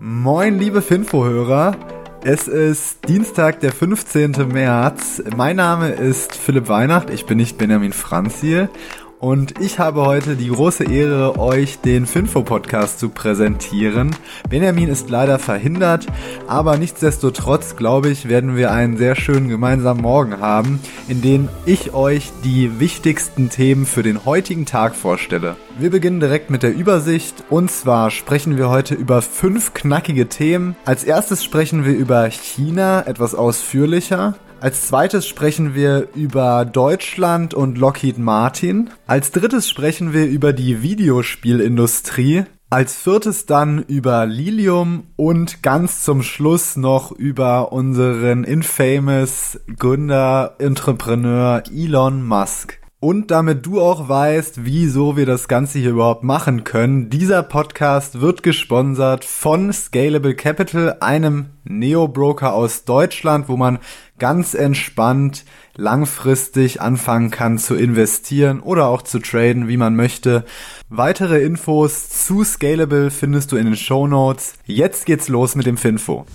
Moin, liebe Finfo-Hörer. Es ist Dienstag, der 15. März. Mein Name ist Philipp Weihnacht. Ich bin nicht Benjamin Franzil und ich habe heute die große Ehre, euch den Finfo-Podcast zu präsentieren. Benjamin ist leider verhindert, aber nichtsdestotrotz, glaube ich, werden wir einen sehr schönen gemeinsamen Morgen haben, in dem ich euch die wichtigsten Themen für den heutigen Tag vorstelle. Wir beginnen direkt mit der Übersicht und zwar sprechen wir heute über fünf knackige Themen. Als erstes sprechen wir über China etwas ausführlicher. Als zweites sprechen wir über Deutschland und Lockheed Martin. Als drittes sprechen wir über die Videospielindustrie. Als viertes dann über Lilium und ganz zum Schluss noch über unseren infamous Gründer, Entrepreneur Elon Musk. Und damit du auch weißt, wieso wir das Ganze hier überhaupt machen können, dieser Podcast wird gesponsert von Scalable Capital, einem Neo-Broker aus Deutschland, wo man ganz entspannt langfristig anfangen kann zu investieren oder auch zu traden, wie man möchte. Weitere Infos zu Scalable findest du in den Show Notes. Jetzt geht's los mit dem Finfo.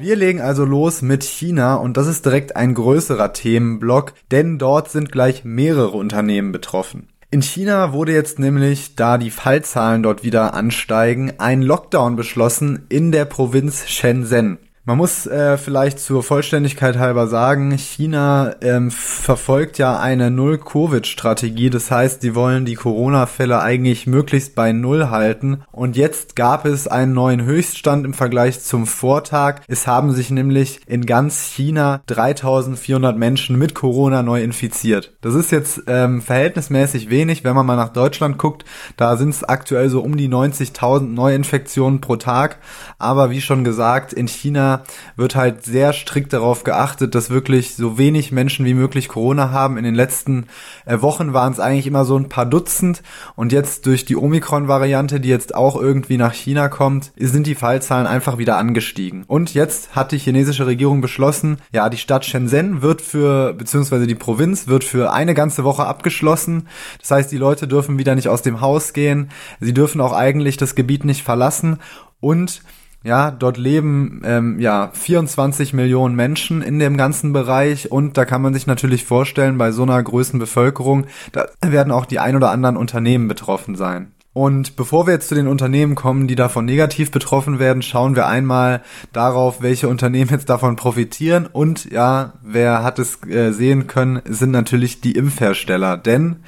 Wir legen also los mit China und das ist direkt ein größerer Themenblock, denn dort sind gleich mehrere Unternehmen betroffen. In China wurde jetzt nämlich, da die Fallzahlen dort wieder ansteigen, ein Lockdown beschlossen in der Provinz Shenzhen. Man muss äh, vielleicht zur Vollständigkeit halber sagen, China ähm, verfolgt ja eine Null-Covid-Strategie. Das heißt, die wollen die Corona-Fälle eigentlich möglichst bei Null halten. Und jetzt gab es einen neuen Höchststand im Vergleich zum Vortag. Es haben sich nämlich in ganz China 3400 Menschen mit Corona neu infiziert. Das ist jetzt ähm, verhältnismäßig wenig, wenn man mal nach Deutschland guckt. Da sind es aktuell so um die 90.000 Neuinfektionen pro Tag. Aber wie schon gesagt, in China wird halt sehr strikt darauf geachtet, dass wirklich so wenig Menschen wie möglich Corona haben. In den letzten äh, Wochen waren es eigentlich immer so ein paar Dutzend und jetzt durch die Omikron-Variante, die jetzt auch irgendwie nach China kommt, sind die Fallzahlen einfach wieder angestiegen. Und jetzt hat die chinesische Regierung beschlossen, ja, die Stadt Shenzhen wird für, beziehungsweise die Provinz wird für eine ganze Woche abgeschlossen. Das heißt, die Leute dürfen wieder nicht aus dem Haus gehen. Sie dürfen auch eigentlich das Gebiet nicht verlassen. Und ja, dort leben ähm, ja 24 Millionen Menschen in dem ganzen Bereich und da kann man sich natürlich vorstellen, bei so einer größten Bevölkerung, da werden auch die ein oder anderen Unternehmen betroffen sein. Und bevor wir jetzt zu den Unternehmen kommen, die davon negativ betroffen werden, schauen wir einmal darauf, welche Unternehmen jetzt davon profitieren. Und ja, wer hat es äh, sehen können, sind natürlich die Impfhersteller. Denn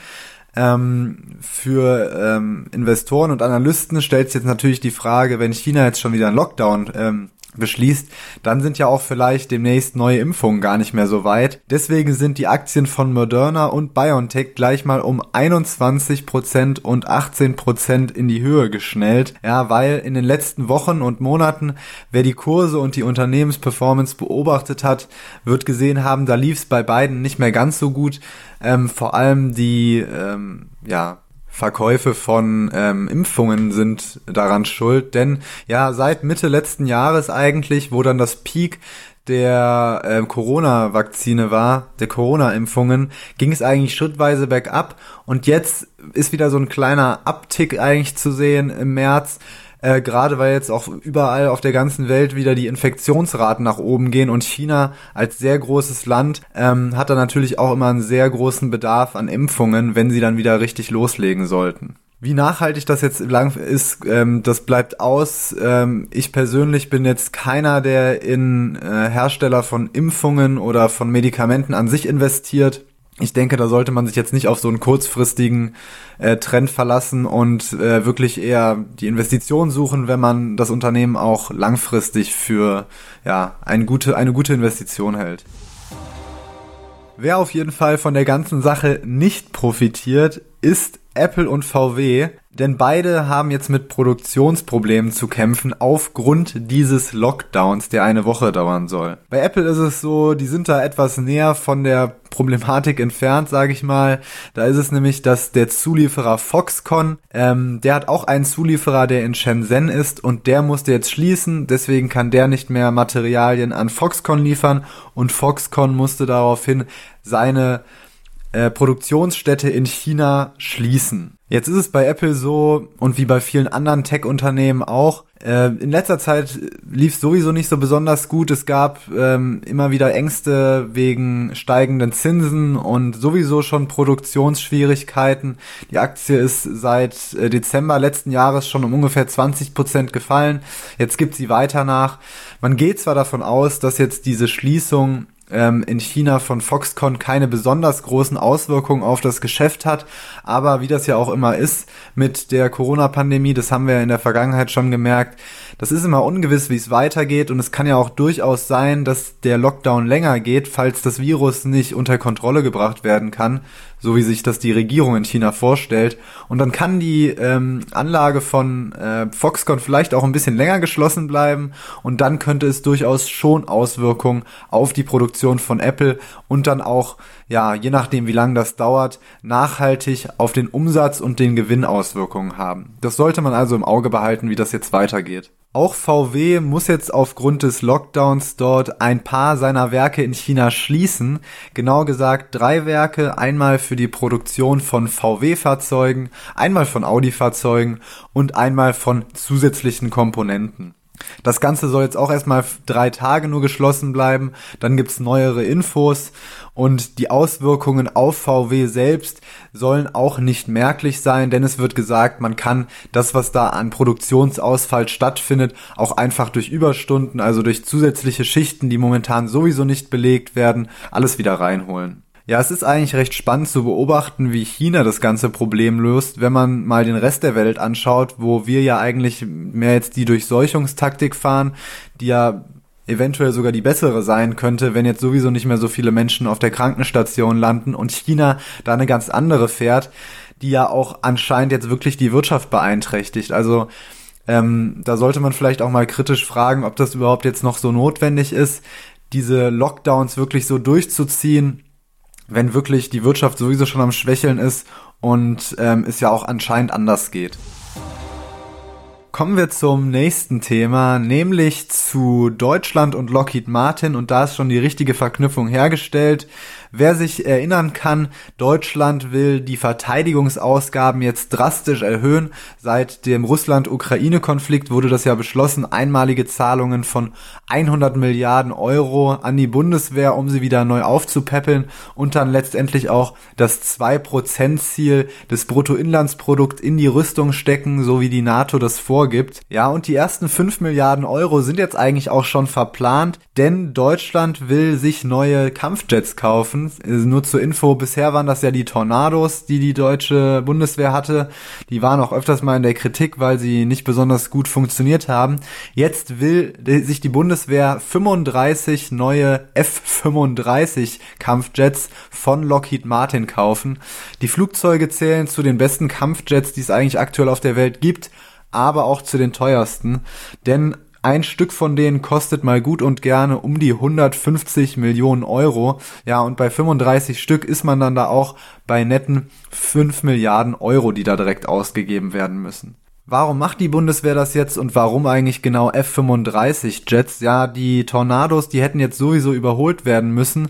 ähm, für ähm, Investoren und Analysten stellt sich jetzt natürlich die Frage, wenn China jetzt schon wieder einen Lockdown ähm, beschließt, dann sind ja auch vielleicht demnächst neue Impfungen gar nicht mehr so weit. Deswegen sind die Aktien von Moderna und BioNTech gleich mal um 21% und 18% in die Höhe geschnellt. Ja, weil in den letzten Wochen und Monaten, wer die Kurse und die Unternehmensperformance beobachtet hat, wird gesehen haben, da lief es bei beiden nicht mehr ganz so gut. Ähm, vor allem die, ähm, ja, Verkäufe von ähm, Impfungen sind daran schuld, denn ja, seit Mitte letzten Jahres eigentlich, wo dann das Peak der äh, Corona-Vakzine war, der Corona-Impfungen, ging es eigentlich schrittweise bergab. Und jetzt ist wieder so ein kleiner Abtick eigentlich zu sehen im März äh, gerade weil jetzt auch überall auf der ganzen Welt wieder die Infektionsraten nach oben gehen und China als sehr großes Land ähm, hat da natürlich auch immer einen sehr großen Bedarf an Impfungen, wenn sie dann wieder richtig loslegen sollten. Wie nachhaltig das jetzt lang ist, ähm, das bleibt aus. Ähm, ich persönlich bin jetzt keiner, der in äh, Hersteller von Impfungen oder von Medikamenten an sich investiert ich denke, da sollte man sich jetzt nicht auf so einen kurzfristigen äh, Trend verlassen und äh, wirklich eher die Investition suchen, wenn man das Unternehmen auch langfristig für ja, eine gute, eine gute Investition hält. Wer auf jeden Fall von der ganzen Sache nicht profitiert, ist Apple und VW, denn beide haben jetzt mit Produktionsproblemen zu kämpfen aufgrund dieses Lockdowns, der eine Woche dauern soll. Bei Apple ist es so, die sind da etwas näher von der Problematik entfernt, sage ich mal. Da ist es nämlich, dass der Zulieferer Foxconn, ähm, der hat auch einen Zulieferer, der in Shenzhen ist und der musste jetzt schließen. Deswegen kann der nicht mehr Materialien an Foxconn liefern und Foxconn musste daraufhin seine äh, Produktionsstätte in China schließen. Jetzt ist es bei Apple so und wie bei vielen anderen Tech-Unternehmen auch, Äh, in letzter Zeit lief sowieso nicht so besonders gut. Es gab ähm, immer wieder Ängste wegen steigenden Zinsen und sowieso schon Produktionsschwierigkeiten. Die Aktie ist seit äh, Dezember letzten Jahres schon um ungefähr 20 Prozent gefallen. Jetzt gibt sie weiter nach. Man geht zwar davon aus, dass jetzt diese Schließung ähm, in China von Foxconn keine besonders großen Auswirkungen auf das Geschäft hat. Aber wie das ja auch immer ist mit der Corona-Pandemie, das haben wir ja in der Vergangenheit schon gemerkt, das ist immer ungewiss, wie es weitergeht und es kann ja auch durchaus sein, dass der Lockdown länger geht, falls das Virus nicht unter Kontrolle gebracht werden kann, so wie sich das die Regierung in China vorstellt. Und dann kann die ähm, Anlage von äh, Foxconn vielleicht auch ein bisschen länger geschlossen bleiben und dann könnte es durchaus schon Auswirkungen auf die Produktion von Apple und dann auch, ja, je nachdem wie lange das dauert, nachhaltig auf den Umsatz und den Gewinn Auswirkungen haben. Das sollte man also im Auge behalten, wie das jetzt weitergeht. Auch VW muss jetzt aufgrund des Lockdowns dort ein paar seiner Werke in China schließen. Genau gesagt drei Werke, einmal für die Produktion von VW-Fahrzeugen, einmal von Audi-Fahrzeugen und einmal von zusätzlichen Komponenten. Das Ganze soll jetzt auch erstmal drei Tage nur geschlossen bleiben. Dann gibt's neuere Infos und die Auswirkungen auf VW selbst sollen auch nicht merklich sein, denn es wird gesagt, man kann das, was da an Produktionsausfall stattfindet, auch einfach durch Überstunden, also durch zusätzliche Schichten, die momentan sowieso nicht belegt werden, alles wieder reinholen. Ja, es ist eigentlich recht spannend zu beobachten, wie China das ganze Problem löst, wenn man mal den Rest der Welt anschaut, wo wir ja eigentlich mehr jetzt die Durchseuchungstaktik fahren, die ja eventuell sogar die bessere sein könnte, wenn jetzt sowieso nicht mehr so viele Menschen auf der Krankenstation landen und China da eine ganz andere fährt, die ja auch anscheinend jetzt wirklich die Wirtschaft beeinträchtigt. Also ähm, da sollte man vielleicht auch mal kritisch fragen, ob das überhaupt jetzt noch so notwendig ist, diese Lockdowns wirklich so durchzuziehen wenn wirklich die Wirtschaft sowieso schon am Schwächeln ist und ähm, es ja auch anscheinend anders geht. Kommen wir zum nächsten Thema, nämlich zu Deutschland und Lockheed Martin und da ist schon die richtige Verknüpfung hergestellt. Wer sich erinnern kann, Deutschland will die Verteidigungsausgaben jetzt drastisch erhöhen. Seit dem Russland-Ukraine-Konflikt wurde das ja beschlossen, einmalige Zahlungen von 100 Milliarden Euro an die Bundeswehr, um sie wieder neu aufzupäppeln und dann letztendlich auch das 2%-Ziel des Bruttoinlandsprodukts in die Rüstung stecken, so wie die NATO das vorgibt. Ja, und die ersten 5 Milliarden Euro sind jetzt eigentlich auch schon verplant, denn Deutschland will sich neue Kampfjets kaufen gelaufen. Nur zur Info, bisher waren das ja die Tornados, die die deutsche Bundeswehr hatte. Die waren auch öfters mal in der Kritik, weil sie nicht besonders gut funktioniert haben. Jetzt will sich die Bundeswehr 35 neue F-35 Kampfjets von Lockheed Martin kaufen. Die Flugzeuge zählen zu den besten Kampfjets, die es eigentlich aktuell auf der Welt gibt aber auch zu den teuersten. Denn ein Stück von denen kostet mal gut und gerne um die 150 Millionen Euro. Ja, und bei 35 Stück ist man dann da auch bei netten 5 Milliarden Euro, die da direkt ausgegeben werden müssen. Warum macht die Bundeswehr das jetzt und warum eigentlich genau F-35 Jets? Ja, die Tornados, die hätten jetzt sowieso überholt werden müssen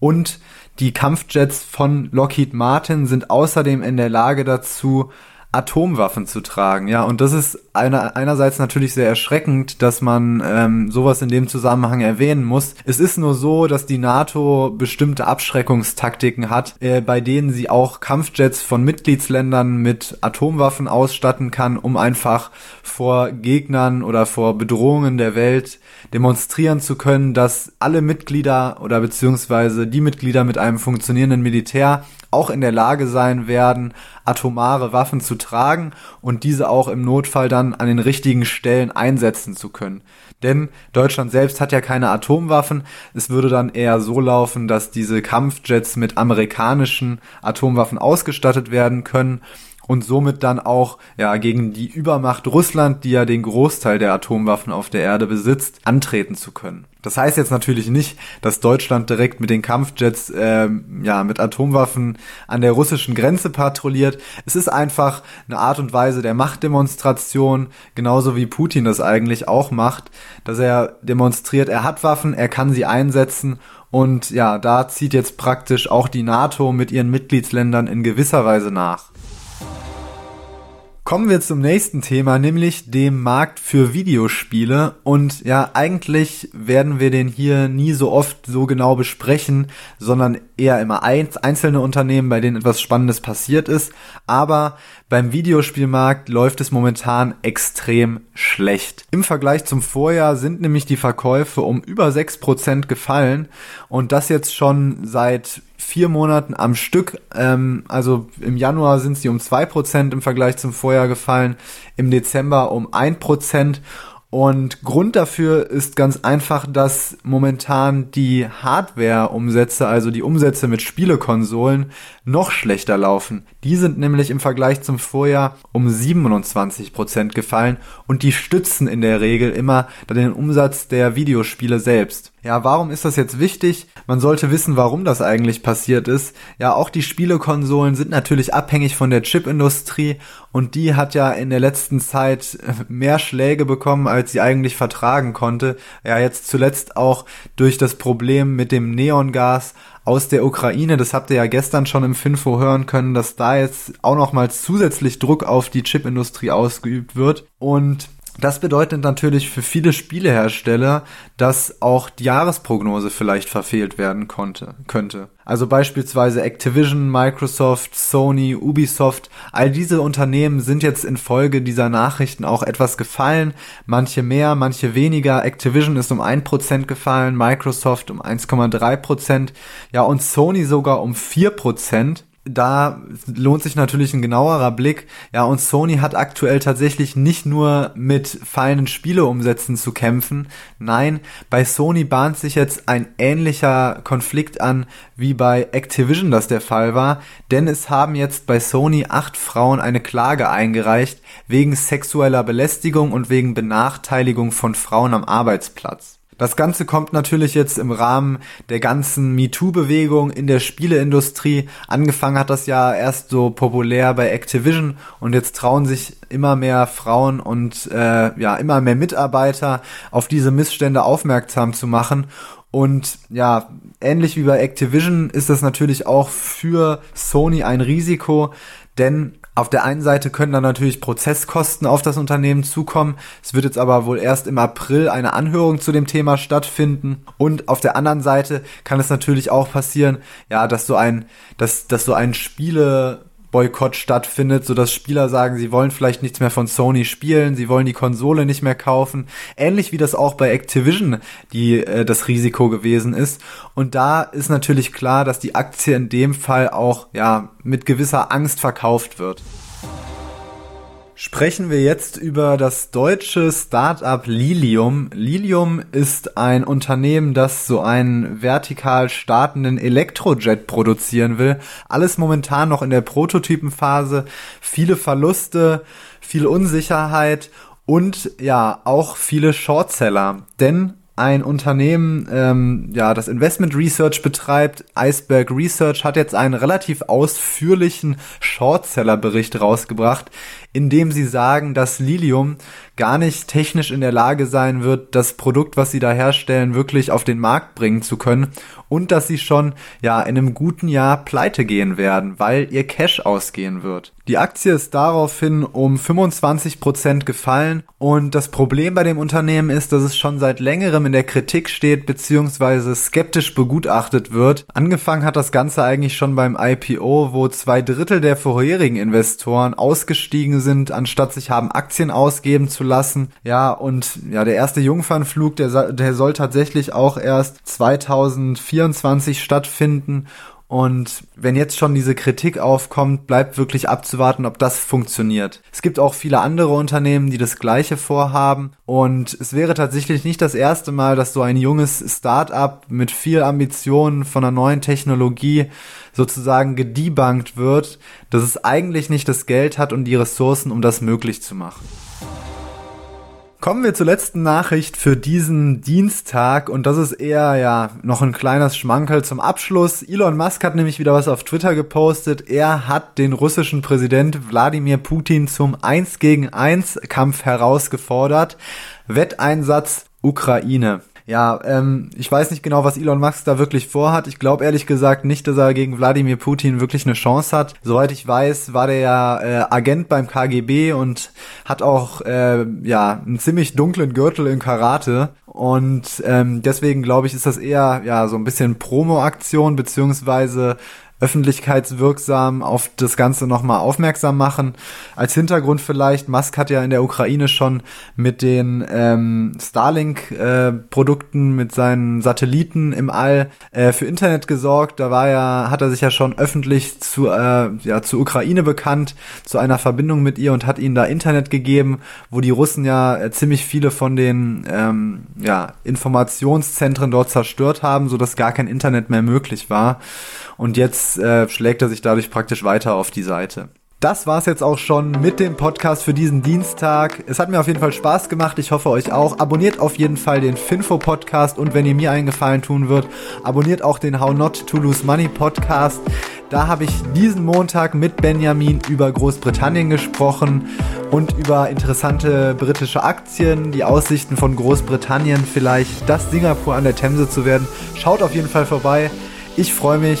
und die Kampfjets von Lockheed Martin sind außerdem in der Lage dazu, Atomwaffen zu tragen, ja, und das ist einer, einerseits natürlich sehr erschreckend, dass man ähm, sowas in dem Zusammenhang erwähnen muss. Es ist nur so, dass die NATO bestimmte Abschreckungstaktiken hat, äh, bei denen sie auch Kampfjets von Mitgliedsländern mit Atomwaffen ausstatten kann, um einfach vor Gegnern oder vor Bedrohungen der Welt demonstrieren zu können, dass alle Mitglieder oder beziehungsweise die Mitglieder mit einem funktionierenden Militär auch in der Lage sein werden, atomare Waffen zu tragen und diese auch im Notfall dann an den richtigen Stellen einsetzen zu können. Denn Deutschland selbst hat ja keine Atomwaffen. Es würde dann eher so laufen, dass diese Kampfjets mit amerikanischen Atomwaffen ausgestattet werden können und somit dann auch ja gegen die Übermacht Russland, die ja den Großteil der Atomwaffen auf der Erde besitzt, antreten zu können. Das heißt jetzt natürlich nicht, dass Deutschland direkt mit den Kampfjets äh, ja mit Atomwaffen an der russischen Grenze patrouilliert. Es ist einfach eine Art und Weise der Machtdemonstration, genauso wie Putin das eigentlich auch macht, dass er demonstriert, er hat Waffen, er kann sie einsetzen und ja, da zieht jetzt praktisch auch die NATO mit ihren Mitgliedsländern in gewisser Weise nach. Kommen wir zum nächsten Thema, nämlich dem Markt für Videospiele. Und ja, eigentlich werden wir den hier nie so oft so genau besprechen, sondern eher immer einzelne Unternehmen, bei denen etwas Spannendes passiert ist. Aber beim Videospielmarkt läuft es momentan extrem schlecht. Im Vergleich zum Vorjahr sind nämlich die Verkäufe um über 6% gefallen und das jetzt schon seit vier Monaten am Stück. Ähm, also im Januar sind sie um zwei Prozent im Vergleich zum Vorjahr gefallen, im Dezember um ein Prozent und Grund dafür ist ganz einfach, dass momentan die Hardware-Umsätze, also die Umsätze mit Spielekonsolen, noch schlechter laufen. Die sind nämlich im Vergleich zum Vorjahr um 27 Prozent gefallen und die stützen in der Regel immer den Umsatz der Videospiele selbst. Ja, warum ist das jetzt wichtig? Man sollte wissen, warum das eigentlich passiert ist. Ja, auch die Spielekonsolen sind natürlich abhängig von der Chipindustrie und die hat ja in der letzten Zeit mehr Schläge bekommen, als sie eigentlich vertragen konnte. Ja, jetzt zuletzt auch durch das Problem mit dem Neongas aus der Ukraine. Das habt ihr ja gestern schon im Finfo hören können, dass da jetzt auch nochmals zusätzlich Druck auf die Chipindustrie ausgeübt wird. Und das bedeutet natürlich für viele Spielehersteller, dass auch die Jahresprognose vielleicht verfehlt werden konnte, könnte. Also beispielsweise Activision, Microsoft, Sony, Ubisoft, all diese Unternehmen sind jetzt infolge dieser Nachrichten auch etwas gefallen. Manche mehr, manche weniger. Activision ist um 1% gefallen, Microsoft um 1,3%, ja und Sony sogar um 4% da lohnt sich natürlich ein genauerer Blick. Ja, und Sony hat aktuell tatsächlich nicht nur mit fallenden Spieleumsätzen zu kämpfen. Nein, bei Sony bahnt sich jetzt ein ähnlicher Konflikt an, wie bei Activision das der Fall war. Denn es haben jetzt bei Sony acht Frauen eine Klage eingereicht wegen sexueller Belästigung und wegen Benachteiligung von Frauen am Arbeitsplatz. Das Ganze kommt natürlich jetzt im Rahmen der ganzen MeToo-Bewegung in der Spieleindustrie. Angefangen hat das ja erst so populär bei Activision und jetzt trauen sich immer mehr Frauen und äh, ja immer mehr Mitarbeiter auf diese Missstände aufmerksam zu machen. Und ja, ähnlich wie bei Activision ist das natürlich auch für Sony ein Risiko, denn auf der einen Seite können dann natürlich Prozesskosten auf das Unternehmen zukommen. Es wird jetzt aber wohl erst im April eine Anhörung zu dem Thema stattfinden. Und auf der anderen Seite kann es natürlich auch passieren, ja, dass so ein, dass, dass so ein Spiele, Boykott stattfindet, so dass Spieler sagen, sie wollen vielleicht nichts mehr von Sony spielen, sie wollen die Konsole nicht mehr kaufen. Ähnlich wie das auch bei Activision die äh, das Risiko gewesen ist. Und da ist natürlich klar, dass die Aktie in dem Fall auch ja mit gewisser Angst verkauft wird. Sprechen wir jetzt über das deutsche Startup Lilium. Lilium ist ein Unternehmen, das so einen vertikal startenden Elektrojet produzieren will. Alles momentan noch in der Prototypenphase. Viele Verluste, viel Unsicherheit und ja, auch viele Shortseller. Denn ein Unternehmen, ähm, ja, das Investment Research betreibt, Iceberg Research, hat jetzt einen relativ ausführlichen Shortseller-Bericht rausgebracht, in dem sie sagen, dass Lilium gar nicht technisch in der Lage sein wird, das Produkt, was sie da herstellen, wirklich auf den Markt bringen zu können und dass sie schon ja in einem guten Jahr pleite gehen werden, weil ihr Cash ausgehen wird. Die Aktie ist daraufhin um 25 Prozent gefallen und das Problem bei dem Unternehmen ist, dass es schon seit längerem in der Kritik steht bzw. skeptisch begutachtet wird. Angefangen hat das Ganze eigentlich schon beim IPO, wo zwei Drittel der vorherigen Investoren ausgestiegen sind, anstatt sich haben Aktien ausgeben zu lassen. Ja, und ja, der erste Jungfernflug, der, der soll tatsächlich auch erst 2024 stattfinden und wenn jetzt schon diese Kritik aufkommt, bleibt wirklich abzuwarten, ob das funktioniert. Es gibt auch viele andere Unternehmen, die das gleiche vorhaben. Und es wäre tatsächlich nicht das erste Mal, dass so ein junges Start-up mit viel Ambitionen von einer neuen Technologie sozusagen gedebunked wird, dass es eigentlich nicht das Geld hat und die Ressourcen, um das möglich zu machen. Kommen wir zur letzten Nachricht für diesen Dienstag und das ist eher ja noch ein kleines Schmankerl zum Abschluss. Elon Musk hat nämlich wieder was auf Twitter gepostet. Er hat den russischen Präsident Wladimir Putin zum 1 gegen 1 Kampf herausgefordert. Wetteinsatz Ukraine. Ja, ähm, ich weiß nicht genau, was Elon Musk da wirklich vorhat. Ich glaube ehrlich gesagt nicht, dass er gegen Wladimir Putin wirklich eine Chance hat. Soweit ich weiß, war der ja äh, Agent beim KGB und hat auch äh, ja einen ziemlich dunklen Gürtel in Karate. Und ähm, deswegen glaube ich, ist das eher ja so ein bisschen Promo-Aktion beziehungsweise öffentlichkeitswirksam auf das Ganze nochmal aufmerksam machen. Als Hintergrund vielleicht, Musk hat ja in der Ukraine schon mit den ähm, Starlink-Produkten, äh, mit seinen Satelliten im All äh, für Internet gesorgt. Da war ja, hat er sich ja schon öffentlich zu, äh, ja, zu Ukraine bekannt, zu einer Verbindung mit ihr und hat ihnen da Internet gegeben, wo die Russen ja äh, ziemlich viele von den ähm, ja, Informationszentren dort zerstört haben, so dass gar kein Internet mehr möglich war und jetzt äh, schlägt er sich dadurch praktisch weiter auf die Seite. Das war's jetzt auch schon mit dem Podcast für diesen Dienstag. Es hat mir auf jeden Fall Spaß gemacht. Ich hoffe euch auch. Abonniert auf jeden Fall den Finfo Podcast und wenn ihr mir einen Gefallen tun würdet, abonniert auch den How Not to Lose Money Podcast. Da habe ich diesen Montag mit Benjamin über Großbritannien gesprochen und über interessante britische Aktien, die Aussichten von Großbritannien vielleicht das Singapur an der Themse zu werden. Schaut auf jeden Fall vorbei. Ich freue mich.